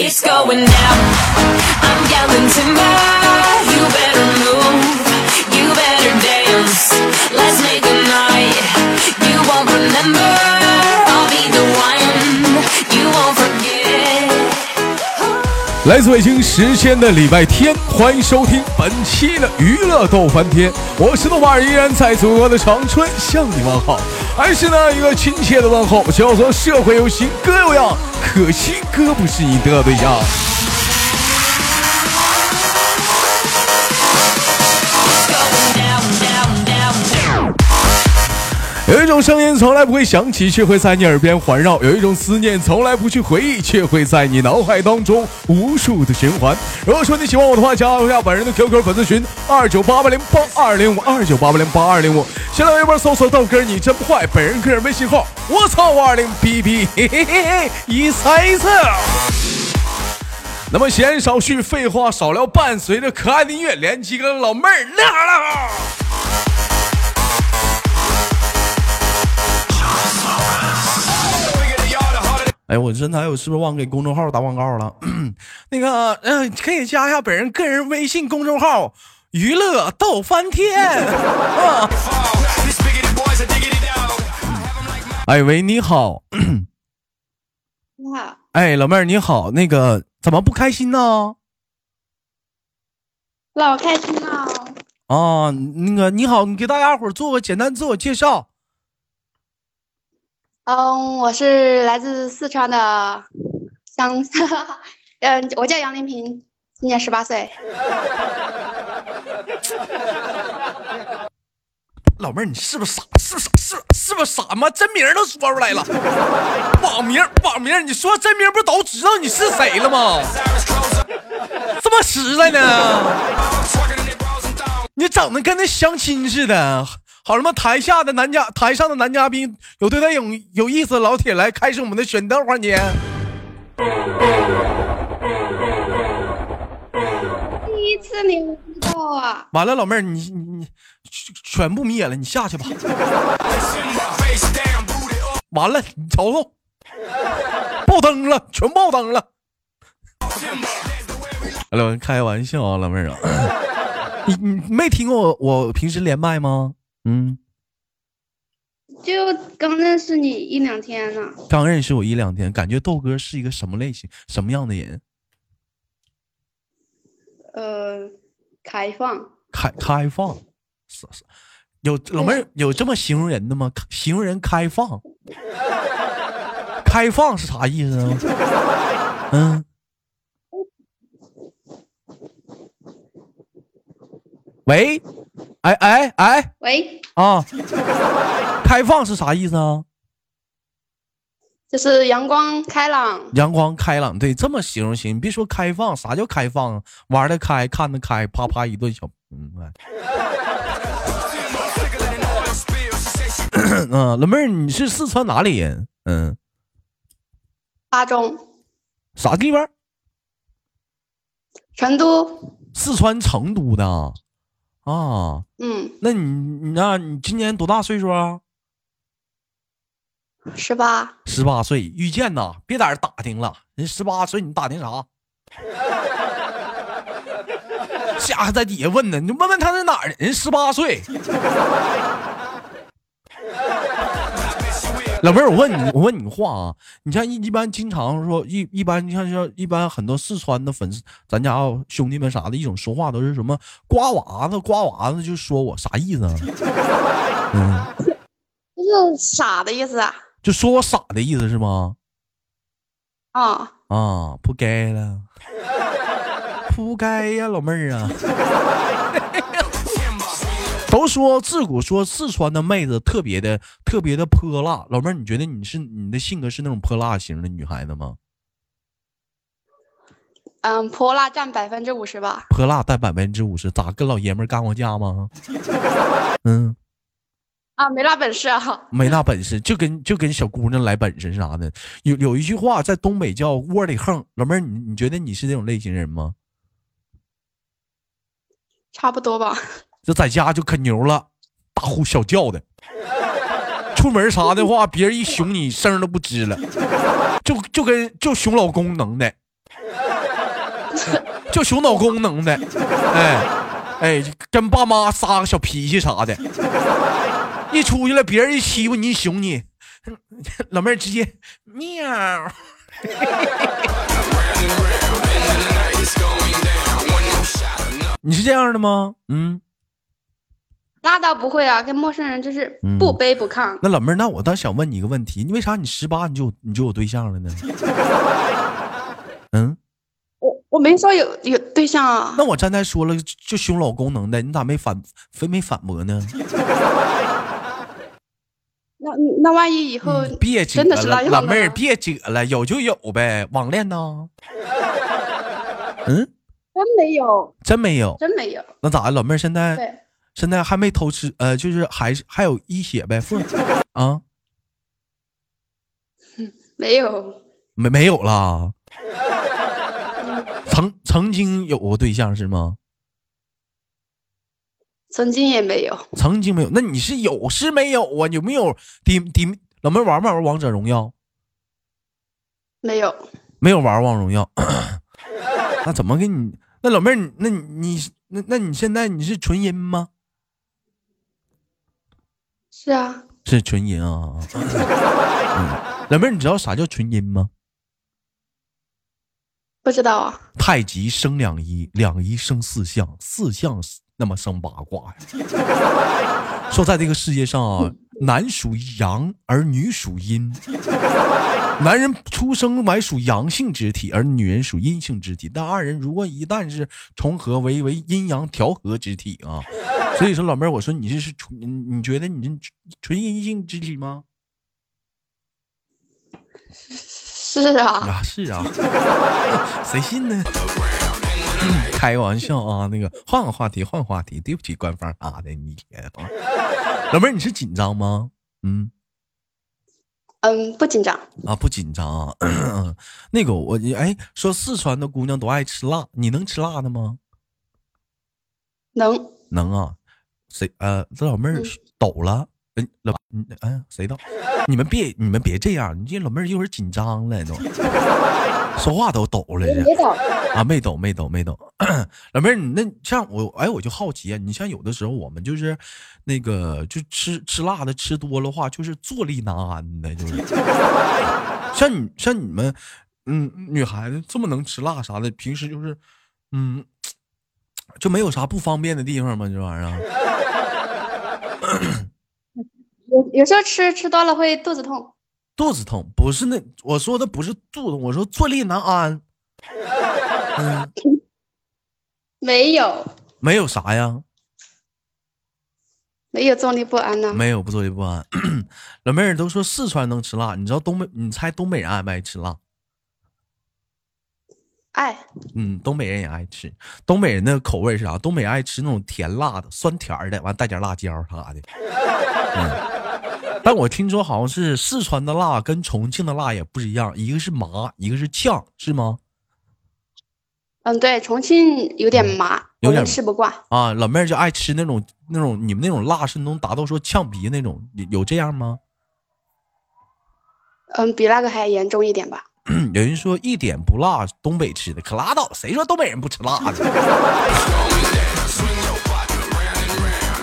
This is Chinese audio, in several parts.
It's going down. I'm yelling timber. You better move. You better dance. Let's make a night. You won't remember. 来自北京时间的礼拜天，欢迎收听本期的娱乐逗翻天，我是豆瓣儿，依然在祖国的长春向你问好，还是呢一个亲切的问候，叫做社会有型哥有样，可惜哥不是你的对象。有一种声音从来不会响起，却会在你耳边环绕；有一种思念从来不去回忆，却会在你脑海当中无数的循环。如果说你喜欢我的话，加一下本人的 QQ 粉丝群二九八八零八二零五二九八八零八二零五，新浪微博搜索豆哥你真坏，本人个人微信号我操五二零 B B 嘿嘿嘿嘿一猜一测。那么闲少叙，废话少聊，伴随着可爱的音乐，连几个老妹儿那了。哎，我真的，我是不是忘给公众号打广告了？那个，嗯、可以加一下本人个人微信公众号“娱乐逗翻天” 啊。哎喂，你好，你好，哎，老妹儿你好，那个怎么不开心呢？老开心了。啊，那个你好，你给大家伙儿做个简单自我介绍。嗯，我是来自四川的乡，嗯，我叫杨林平，今年十八岁。老妹儿，你是不是傻？是不是？是不是不是傻吗？真名都说出来了，网名网名，你说真名不都知道你是谁了吗？这么实在呢？你整的跟那相亲似的。好了吗？台下的男嘉，台上的男嘉宾有对他有有意思的老铁来开始我们的选灯环节。第一次你不知道啊？完了，老妹儿，你你你全部灭了，你下去吧。完了，你瞅瞅，爆灯了，全爆灯了。老开玩笑啊，老妹儿啊，你你没听过我我平时连麦吗？嗯，就刚认识你一两天呢。刚认识我一两天，感觉豆哥是一个什么类型、什么样的人？呃，开放。开开放，是是，有老妹儿有这么形容人的吗？形容人开放，开放是啥意思啊？嗯，喂，哎哎哎喂，啊，开放是啥意思啊？就是阳光开朗。阳光开朗，对，这么形容行。你别说开放，啥叫开放啊？玩得开，看得开，啪啪一顿小，嗯，哎嗯，老妹儿，你是四川哪里人？嗯，巴中，啥地方？成都。四川成都的啊。啊，嗯，那你你那你今年多大岁数啊？十八。十八岁，遇见呐，别在这打听了，人十八岁你打听啥？下还在底下问呢，你问问他在哪儿人？十八岁。老妹儿，我问你，我问你个话啊，你像一一般经常说一一般，你像像一般很多四川的粉丝，咱家兄弟们啥的，一种说话都是什么瓜娃子，瓜娃子，就说我啥意思啊？嗯，就是傻的意思啊。就说我傻的意思是吗？啊、啊，不该了，不该呀，老妹儿啊。都说自古说四川的妹子特别的特别的泼辣，老妹儿，你觉得你是你的性格是那种泼辣型的女孩子吗？嗯，泼辣占百分之五十吧。泼辣占百分之五十，咋跟老爷们儿干过架吗？嗯，啊，没那本事啊。没那本事，就跟就跟小姑娘来本事啥的。有有一句话在东北叫窝里横，老妹儿，你你觉得你是这种类型人吗？差不多吧。就在家就可牛了，大呼小叫的。出门啥的话，别人一熊你声都不吱了，就就跟就熊老公能耐。就熊老公能的，哎哎，跟爸妈撒个小脾气啥的，一出去了，别人一欺负你，一熊你，老妹儿直接喵。你是这样的吗？嗯，那倒不会啊，跟陌生人就是嗯不卑不亢。那老妹儿，那我倒想问你一个问题，你为啥你十八你就你就有对象了呢？嗯，我我没说有有对象啊，那我刚才说了就胸老功能的，你咋没反非没反驳呢？那那万一以后嗯别扯真的是老妹儿别扯了，有就有呗，网恋呢？嗯，真没有，真没有，真没有。那咋的？老妹儿现在对，现在还没偷吃，呃，就是还是还有一血呗，不啊？没有，没没有啦？曾曾经有过对象是吗？曾经也没有。曾经没有，那你是有是没有啊？有没有？底底老妹儿玩没玩王者荣耀？没有，没有玩王者荣耀，那怎么给你？那老妹儿，你那你你那那你现在你是纯阴吗？是啊，是纯阴啊。嗯老妹儿，你知道啥叫纯阴吗？不知道啊。太极生两仪，两仪生四象，四象那么生八卦呀。说在这个世界上啊，男属阳而女属阴，男人出生来属阳性之体，而女人属阴性之体。但二人如果一旦是重合为为阴阳调和之体啊，所以说老妹儿，我说你这是纯，你觉得你这纯阴性肢体吗？是啊，啊，是啊，谁信呢？开个玩笑啊，那个换个话题，换个话题，对不起，官方啊的，你一天啊，老妹儿，你是紧张吗？嗯嗯，不紧张。啊，不紧张啊。那个我哎，说四川的姑娘都爱吃辣，你能吃辣的吗？能，能啊。谁呃，这老妹儿嗯抖了。嗯，老嗯哎，谁抖？你们别你们别这样，你这老妹儿一会儿紧张了都，说话都抖了。啊，没抖，没抖，没抖。老妹儿，你那像我，哎，我就好奇啊，你像有的时候我们就是那个，就吃吃辣的吃多了话，就是坐立难安的，就是。像你像你们，嗯，女孩子这么能吃辣啥的，平时就是，嗯，就没有啥不方便的地方吗？这玩意儿？有有时候吃吃多了会肚子痛。肚子痛不是那我说的不是肚子痛，我说坐立难安。嗯，没有，没有啥呀。没有坐立不安呢。没有不坐立不安。老妹儿都说四川能吃辣，你知道东北？你猜东北人爱不爱吃辣？爱，嗯，东北人也爱吃。东北人的口味是啥？东北人爱吃那种甜辣的、酸甜的，完带点辣椒啥的。嗯，但我听说好像是四川的辣跟重庆的辣也不一样，一个是麻，一个是呛，是吗？嗯，对，重庆有点麻，有点吃不惯。啊，老妹儿就爱吃那种那种你们那种辣是能达到说呛鼻那种，有有这样吗？嗯，比那个还严重一点吧。有人说一点不辣，东北吃的可拉倒，谁说东北人不吃辣的？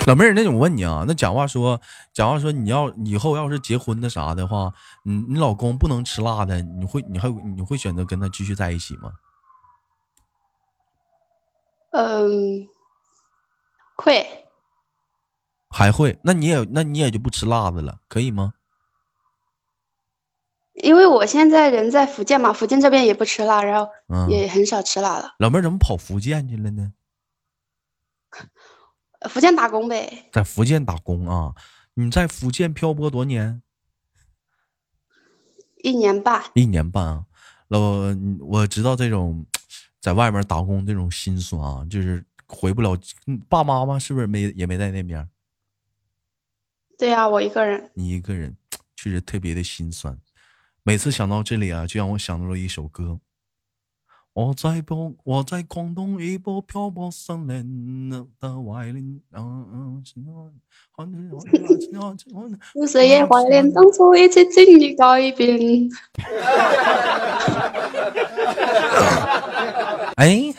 老妹儿，那我问你啊，那假话说，假话说你要以后要是结婚的啥的话，你你老公不能吃辣的，你会你还你会选择跟他继续在一起吗？嗯，会，还会？那你也那你也就不吃辣的了，可以吗？因为我现在人在福建嘛，福建这边也不吃辣，然后嗯，也很少吃辣了。老妹儿怎么跑福建去了呢？呃福建打工呗，在福建打工啊？你在福建漂泊多年？一年半。一年半啊，老我知道这种在外面打工这种心酸啊，就是回不了，嗯爸妈妈是不是没也没在那边？对呀、我一个人。你一个人，确实特别的心酸。每次想到这里啊，就让我想到了一首歌。我在广我在广东一波漂泊森林的怀念，嗯嗯，有谁怀念当初一起经历改变。哎，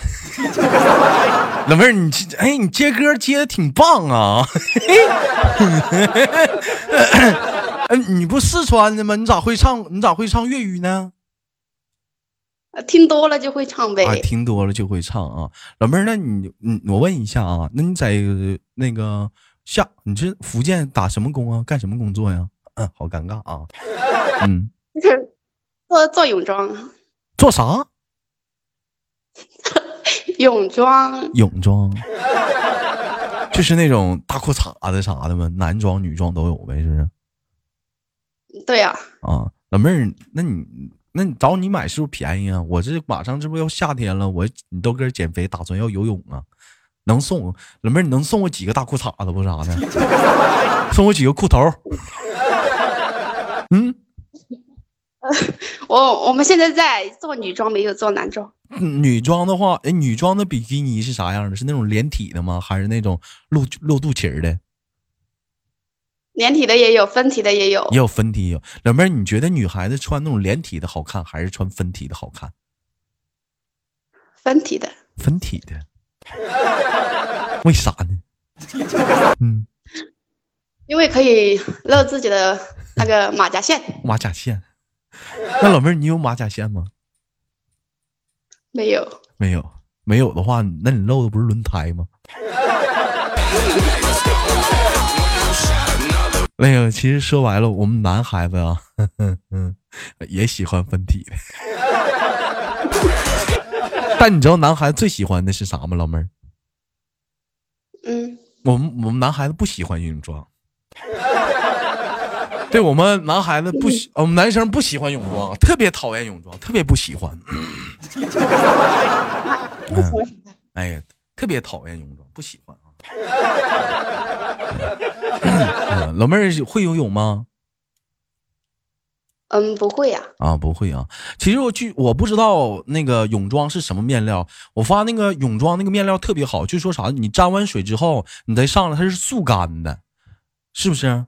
老妹儿，你这哎，你接歌接的挺棒啊！哎，你不四川的吗？你咋会唱？你咋会唱粤语呢？呃听多了就会唱呗。啊，听多了就会唱啊。老妹儿，那你，嗯，我问一下啊，那你在那个下，你是福建打什么工啊？干什么工作呀？嗯，好尴尬啊。嗯，做做泳装，做啥？泳装泳装，就是那种大裤衩子啥的吗？男装、女装都有呗，是不是？对呀、啊，老妹儿，那你那你找你买是不是便宜啊？我这马上这不要夏天了，我你豆哥减肥，打算要游泳啊，能送老妹儿，你能送我几个大裤衩子不啥的？送我几个裤头？嗯，我我们现在在做女装，没有做男装。女装的话，哎，女装的比基尼是啥样的？是那种连体的吗？还是那种露露肚脐儿的？连体的也有，分体的也有也。有分体有。老妹儿，你觉得女孩子穿那种连体的好看，还是穿分体的好看？分体的，分体的，为啥呢？嗯，因为可以露自己的那个马甲线。马甲线。那老妹儿，你有马甲线吗？没有，没有，没有的话，那你露的不是轮胎吗？那个，其实说白了，我们男孩子啊，嗯，也喜欢分体的。但你知道男孩子最喜欢的是啥吗，老妹儿？嗯，我们我们男孩子不喜欢泳装。对我们男孩子不喜，我们男生不喜欢泳装，特别讨厌泳装，特别不喜欢。哎呀，特别讨厌泳装，不喜欢啊。嗯老妹儿会游泳吗？嗯，不会呀、啊，不会啊。其实我去，我不知道那个泳装是什么面料。我发那个泳装那个面料特别好，就说啥，你沾完水之后，你再上来它是速干的，是不是？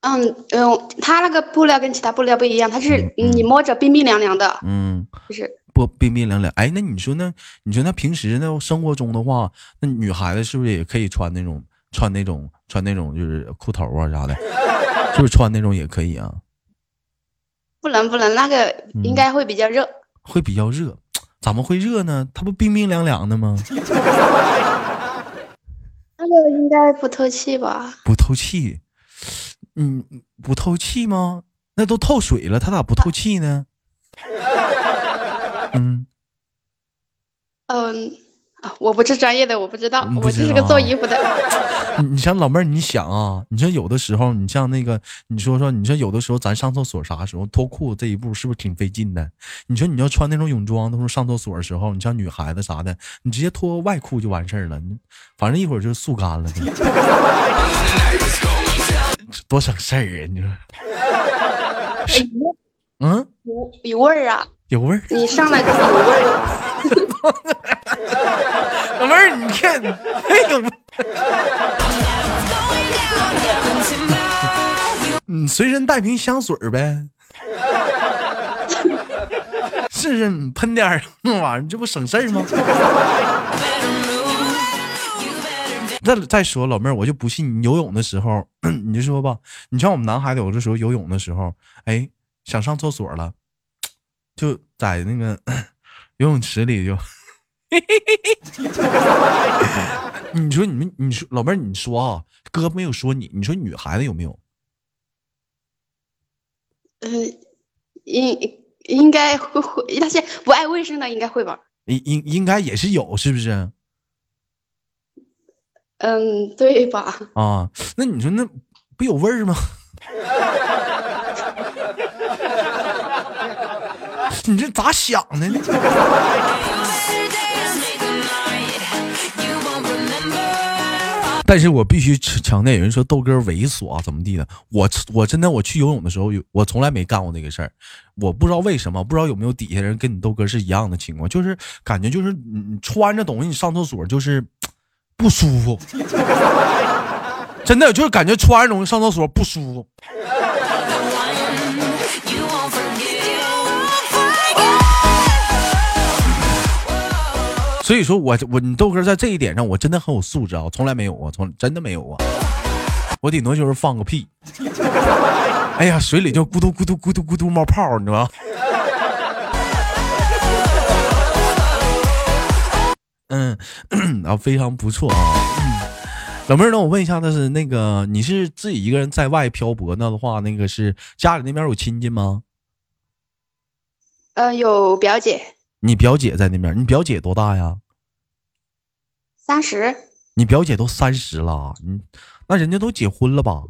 嗯嗯，它那个布料跟其他布料不一样，它是嗯你摸着冰冰凉凉的，嗯，就是不冰冰凉凉。哎，那你说那，你说那平时那生活中的话，那女孩子是不是也可以穿那种穿那种穿那种就是裤头啊啥的，就是穿那种也可以啊？不能不能，那个嗯应该会比较热。会比较热，怎么会热呢？它不冰冰凉凉的吗？那个应该不透气吧？不透气，嗯，不透气吗？那都透水了，它咋不透气呢？嗯，嗯，啊，我不是专业的，我不知道我只是个做衣服的。你你像老妹儿，你想啊，你说有的时候，你像那个，你说说，你说有的时候咱上厕所啥时候脱裤子这一步是不是挺费劲的？你说你要穿那种泳装，到时候上厕所的时候，你像女孩子啥的，你直接脱外裤就完事儿了，你反正一会儿就速干了，多省事儿啊！你说，嗯，有有味儿啊！有味儿。你上来就有味儿啊。老妹儿，你看，哎呦，你随身带瓶香水儿呗，是是，你喷点儿那玩意儿，这不省事儿吗？再再说，老妹儿，我就不信你游泳的时候，你就说吧，你像我们男孩子有的时候游泳的时候，哎，想上厕所了，就在那个 游泳池里就。你说你们，你说老妹儿，你说啊，哥没有说你，你说女孩子有没有？嗯，应应该会会，那些不爱卫生的应该会吧？应应应该也是有，是不是嗯，对吧？啊？那你说那不有味儿吗？你这咋想的呢？但是我必须强调，有人说豆哥猥琐啊，怎么地的？我我真的我去游泳的时候，我从来没干过这个事儿，我不知道为什么，不知道有没有底下人跟你豆哥是一样的情况，就是感觉就是你你穿着东西你上厕所就是 不舒服，真的就是感觉穿着东西上厕所不舒服。所以说我我你豆哥在这一点上我真的很有素质啊，从来没有啊，从真的没有啊，我顶多就是放个屁，哎呀，水里就咕嘟咕嘟咕嘟咕嘟冒泡，你知道吗？嗯，啊，非常不错啊。嗯，老妹儿，那我问一下，那是那个你是自己一个人在外漂泊那的话，那个是家里那边有亲戚吗？嗯、有表姐，你表姐在那边，你表姐多大呀？三十，你表姐都三十了，你那人家都结婚了吧？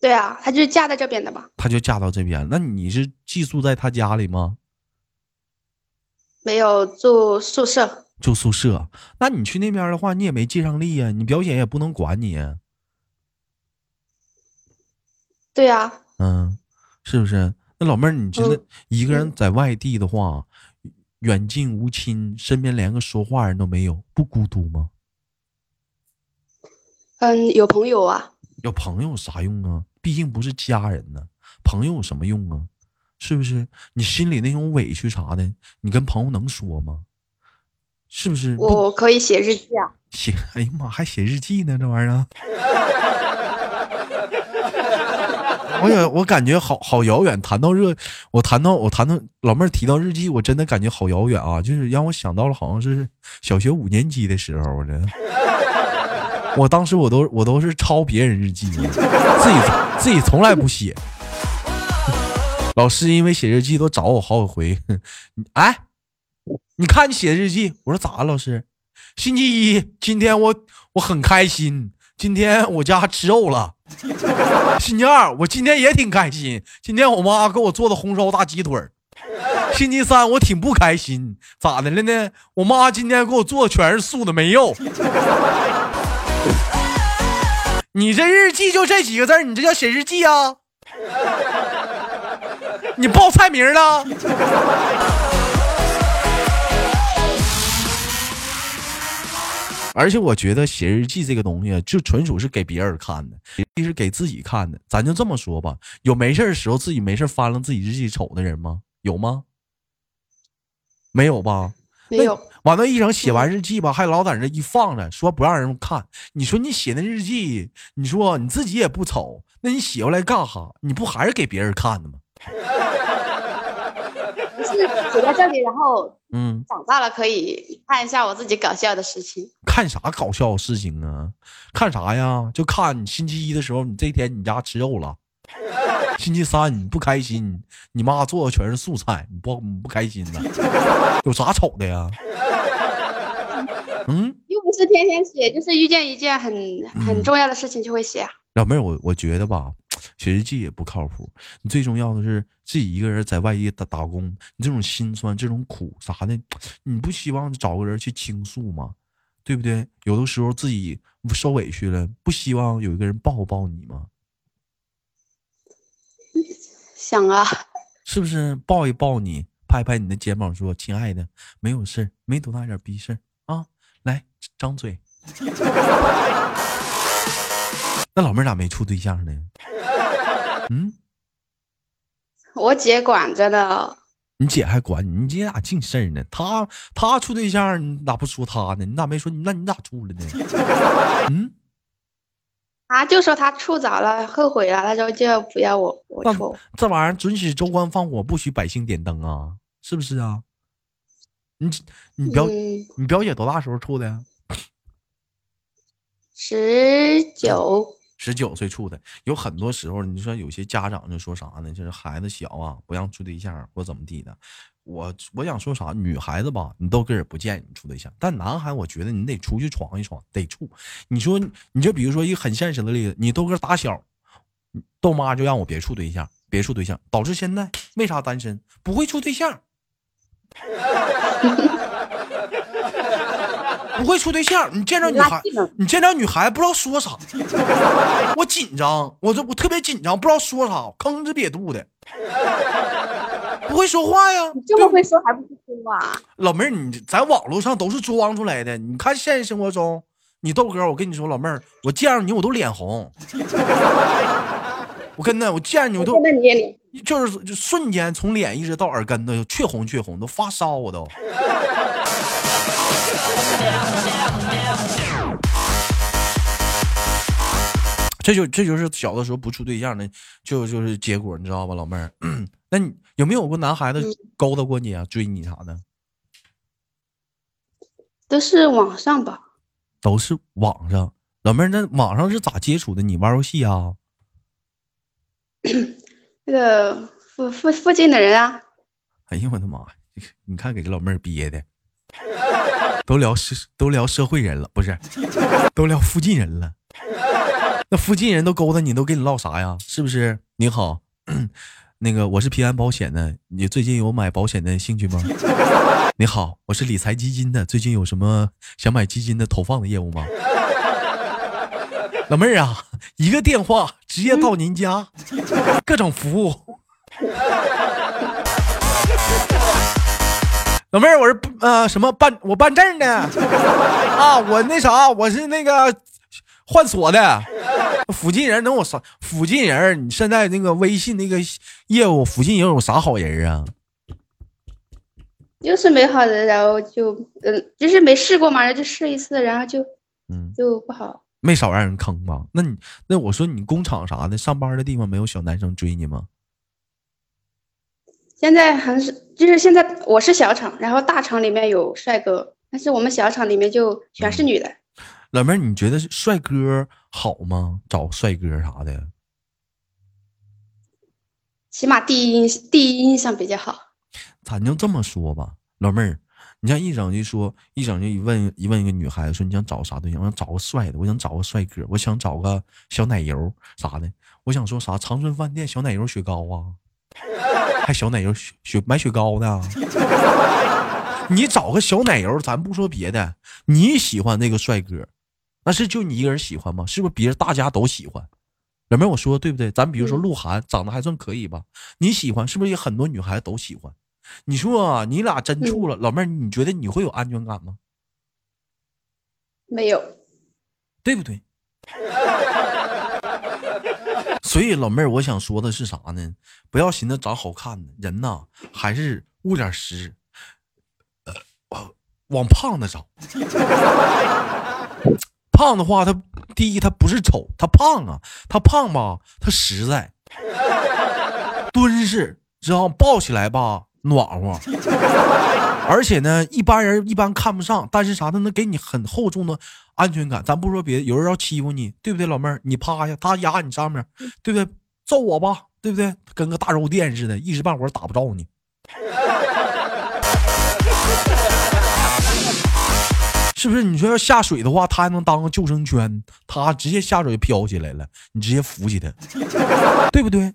对啊，她就是嫁在这边的吧，她就嫁到这边，那你是寄宿在她家里吗？没有住宿舍。住宿舍？那你去那边的话，你也没介上力呀，你表姐也不能管你呀，对啊，嗯，是不是？那老妹儿，你觉得嗯一个人在外地的话，远近无亲，身边连个说话人都没有，不孤独吗？嗯，有朋友啊，有朋友有啥用啊？毕竟不是家人呢，朋友有什么用啊？是不是？你心里那种委屈啥的，你跟朋友能说吗？是不是？我可以写日记啊。写，哎呀妈，还写日记呢，这玩意儿啊。我也我感觉好好遥远。谈到热，我谈到我谈到老妹儿提到日记，我真的感觉好遥远啊！就是让我想到了好像是小学五年级的时候，我这，我当时我都我都是抄别人日记，自己自己从来不写。老师因为写日记都找我好几回，哎，你看你写日记，我说咋了，老师？星期一，今天我我很开心，今天我家吃肉了。星期二，我今天也挺开心，今天我妈给我做的红烧大鸡腿。星期三，我挺不开心，咋的了呢？我妈今天给我做的全是素的，没肉。你这日记就这几个字你这叫写日记啊？你报菜名了？而且我觉得写日记这个东西，就纯属是给别人看的，也是给自己看的。咱就这么说吧，有没事儿的时候自己没事儿翻了自己日记瞅的人吗？有吗？没有吧？没有，完了，一整写完日记吧，还老在那一放着，说不让人看。你说你写那日记，你说你自己也不瞅，那你写过来干哈？你不还是给别人看的吗？写在这里，然后嗯，长大了可以看一下我自己搞笑的事情。看啥搞笑的事情啊？看啥呀？就看你星期一的时候，你这天你家吃肉了。星期三你不开心，你妈做的全是素菜，你不你不开心呢？有啥丑的呀？嗯，又不是天天写，就是遇见一件很很重要的事情就会写啊。老妹儿，我我觉得吧，写日记也不靠谱。你最重要的是自己一个人在外地打打工，你这种心酸、这种苦啥的，你不希望找个人去倾诉吗？对不对？有的时候自己受委屈了，不希望有一个人抱抱你吗？想啊，是不是？抱一抱你，拍拍你的肩膀，说：“亲爱的，没有事儿，没多大点逼事儿啊，来张嘴。” 那老妹儿咋没处对象呢？嗯，我姐管着呢。你姐还管你，你姐咋净事儿呢？她她处对象，你咋不说她呢？你咋没说？那你咋处了呢？嗯，啊，就说她处早了，后悔了，她说就不要我我处。这玩意儿准许州官放火，不许百姓点灯啊，是不是啊？你你表、嗯，你表姐多大时候处的呀？十九，十九岁处的，有很多时候，你说有些家长就说啥呢？就是孩子小啊，不让处对象或怎么地的。我我想说啥，女孩子吧，你都根儿不建议你处对象，但男孩，我觉得你得出去闯一闯，得处。你说，你就比如说一个很现实的例子，你豆哥打小，豆妈就让我别处对象，别处对象，导致现在为啥单身？不会处对象，不会处对象。你见着女孩你见着女孩不知道说啥，我紧张，我这我特别紧张，不知道说啥，吭哧瘪肚的，不会说话呀。你这么会说还不会说啊？老妹儿，你在网络上都是装出来的，你看现实生活中，你豆哥，我跟你说，老妹儿，我见着你我都脸红，我跟那我见着你我都就是就瞬间从脸一直到耳根子，血红血红，都发烧我都。这就这就是小的时候不处对象的，就就是结果，你知道吧，老妹儿？那你有没有过男孩子勾搭过你啊，追你啥的？都是网上吧？都是网上，老妹儿，那网上是咋接触的？你玩游戏啊？那个附附附近的人啊，哎呀，我的妈呀！你看给这老妹儿憋的，都聊社都聊社会人了，不是，都聊附近人了。那附近人都勾搭你，都跟你唠啥呀？是不是？你好，那个我是平安保险的，你最近有买保险的兴趣吗？你好，我是理财基金的，最近有什么想买基金的投放的业务吗？老妹儿啊，一个电话直接到您家，各种服务。老妹儿，我是呃什么办我办证的 啊，我那啥，我是那个换锁的。附近人能有啥？附近人，你现在那个微信那个业务，附近人有啥好人啊？就是没好人，然后就嗯，就是没试过嘛，然后就试一次，然后就嗯，就不好。没少让人坑吧？那你那我说你工厂啥的，上班的地方没有小男生追你吗？现在还是就是现在我是小厂，然后大厂里面有帅哥，但是我们小厂里面就全是女的。老妹儿，你觉得帅哥好吗？找帅哥啥的？起码第一印第一印象比较好。咱就这么说吧，老妹儿，你像一整就说一整就一问一问一个女孩子说你想找啥对象？我想找个帅的，我想找个帅哥，我想找个小奶油啥的。我想说啥？长春饭店小奶油雪糕啊，还小奶油雪雪买雪糕呢。你找个小奶油，咱不说别的，你喜欢那个帅哥，那是就你一个人喜欢吗？是不是别人大家都喜欢？老妹儿，我说的对不对？咱比如说鹿晗长得还算可以吧，你喜欢是不是也很多女孩子都喜欢？你说啊你俩真处了，老妹儿，你觉得你会有安全感吗？没有，对不对？所以老妹儿，我想说的是啥呢？不要寻思长好看的人呐，还是务点实，往胖的长。胖的话，他第一他不是丑，他胖啊，他胖吧，他实在，敦实，知道抱起来吧暖和，而且呢，一般人一般看不上，但是啥，他能给你很厚重的安全感。咱不说别的，有人要欺负你，对不对，老妹儿？你趴下，他压你上面，对不对？揍我吧，对不对？跟个大肉垫似的，一时半会儿打不着你。是不是？你说要下水的话，他还能当个救生圈，他直接下水飘起来了，你直接扶起他，对不对？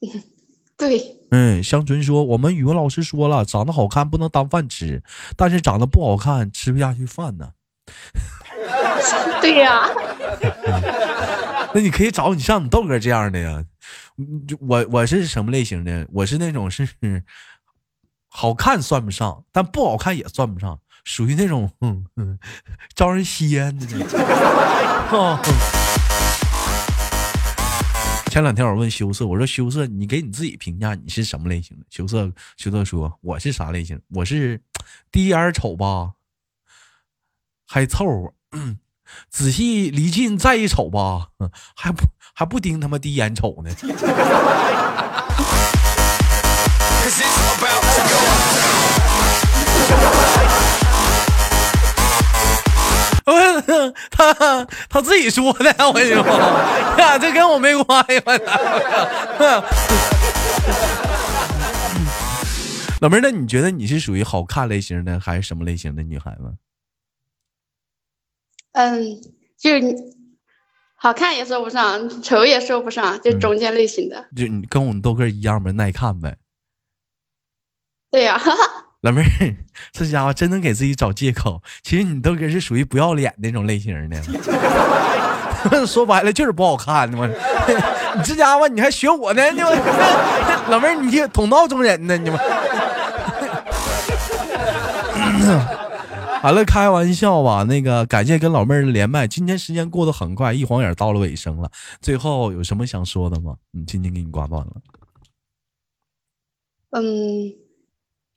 对，嗯，香纯说，我们语文老师说了，长得好看不能当饭吃，但是长得不好看吃不下去饭呢。对呀、那你可以找你像你豆哥这样的呀。我我是什么类型的？我是那种是好看算不上，但不好看也算不上，属于那种嗯嗯招人稀罕的那种。哦 前两天我问羞涩，我说羞涩，你给你自己评价你是什么类型的？羞涩羞涩说我是啥类型？我是第一眼瞅吧，还凑合。仔细离近再一瞅吧，还不还不盯他妈第一眼瞅呢。他他自己说的，我跟你说，呀，这跟我没关系。老妹儿，那你觉得你是属于好看类型的，还是什么类型的女孩子？嗯，就是好看也说不上，丑也说不上，就中间类型的。就你跟我们豆哥一样呗，耐看呗。对呀、老妹儿，这家伙真能给自己找借口。其实你都哥是属于不要脸那种类型的，说白了就是不好看的嘛。你这家伙你还学我呢？你们 老妹儿，你这同道中人呢？你们。好了，开玩笑吧。那个，感谢跟老妹儿连麦。今天时间过得很快，一晃眼到了尾声了。最后有什么想说的吗？嗯，今天给你挂断了。嗯，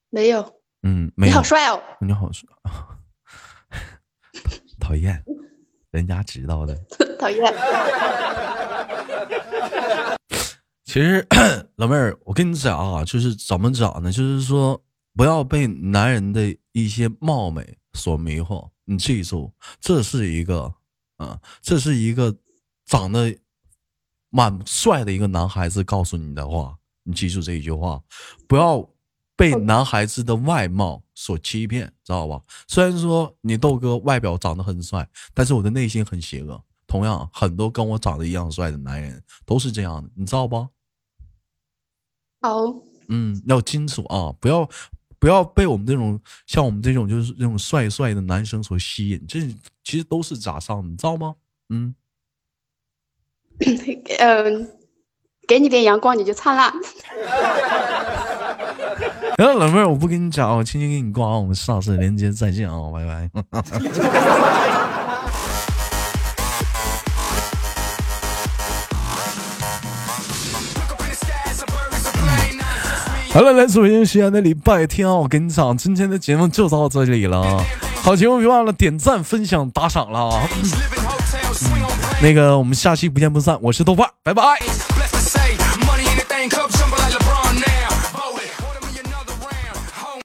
没有。嗯，你好，帅哦，你好帅，讨厌，人家知道的。讨厌。其实 老妹儿，我跟你讲啊，就是怎么讲呢？就是说，不要被男人的一些貌美所迷惑。你记住，这是一个，啊，这是一个长得蛮帅的一个男孩子告诉你的话。你记住这一句话，不要被男孩子的外貌所欺骗，知道吧？虽然说你豆哥外表长得很帅，但是我的内心很邪恶。同样，很多跟我长得一样帅的男人都是这样的，你知道不？好，嗯，要清楚啊，不要不要被我们这种像我们这种就是这种帅帅的男生所吸引，这其实都是假象，你知道吗？嗯，嗯，给你点阳光你就灿烂。然后老妹儿，我不跟你讲，我轻轻给你挂，我们下次连接再见啊，拜拜。好了，来自北京时间的礼拜天啊，我跟你讲，今天的节目就到这里了。好节目别忘了点赞、分享、打赏了啊！那个，我们下期不见不散。我是豆瓣，拜拜。